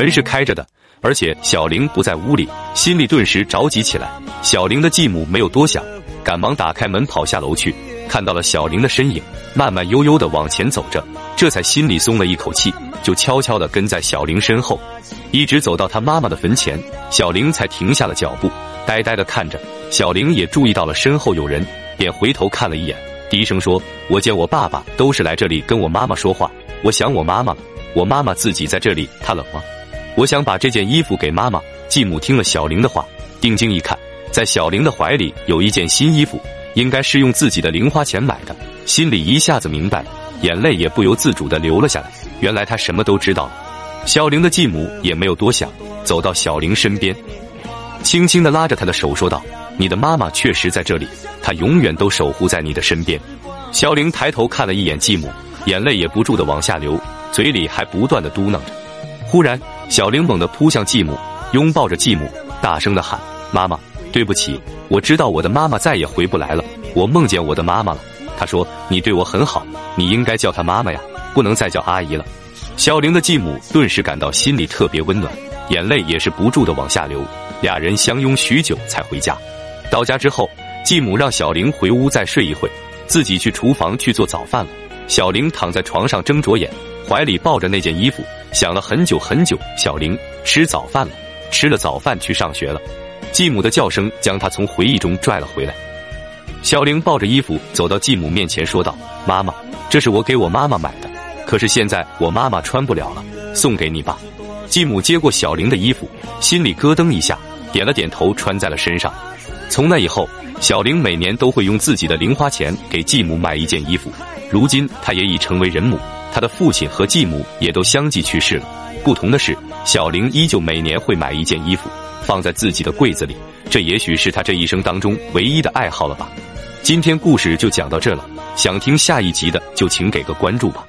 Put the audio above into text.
门是开着的，而且小玲不在屋里，心里顿时着急起来。小玲的继母没有多想，赶忙打开门跑下楼去，看到了小玲的身影，慢慢悠悠的往前走着，这才心里松了一口气，就悄悄的跟在小玲身后，一直走到她妈妈的坟前，小玲才停下了脚步，呆呆的看着。小玲也注意到了身后有人，便回头看了一眼，低声说：“我见我爸爸都是来这里跟我妈妈说话，我想我妈妈了。我妈妈自己在这里，她冷吗？我想把这件衣服给妈妈。”继母听了小玲的话，定睛一看，在小玲的怀里有一件新衣服，应该是用自己的零花钱买的，心里一下子明白了，眼泪也不由自主的流了下来。原来他什么都知道了。小玲的继母也没有多想，走到小玲身边，轻轻的拉着她的手说道。你的妈妈确实在这里，她永远都守护在你的身边。小玲抬头看了一眼继母，眼泪也不住的往下流，嘴里还不断的嘟囔着。忽然，小玲猛地扑向继母，拥抱着继母，大声的喊：“妈妈，对不起，我知道我的妈妈再也回不来了。我梦见我的妈妈了，她说你对我很好，你应该叫她妈妈呀，不能再叫阿姨了。”小玲的继母顿时感到心里特别温暖，眼泪也是不住的往下流。俩人相拥许久才回家。到家之后，继母让小玲回屋再睡一会，自己去厨房去做早饭了。小玲躺在床上睁着眼，怀里抱着那件衣服，想了很久很久。小玲吃早饭了，吃了早饭去上学了。继母的叫声将她从回忆中拽了回来。小玲抱着衣服走到继母面前，说道：“妈妈，这是我给我妈妈买的，可是现在我妈妈穿不了了，送给你吧。”继母接过小玲的衣服，心里咯噔一下，点了点头，穿在了身上。从那以后，小玲每年都会用自己的零花钱给继母买一件衣服。如今，她也已成为人母，他的父亲和继母也都相继去世了。不同的是，小玲依旧每年会买一件衣服，放在自己的柜子里。这也许是他这一生当中唯一的爱好了吧。今天故事就讲到这了，想听下一集的就请给个关注吧。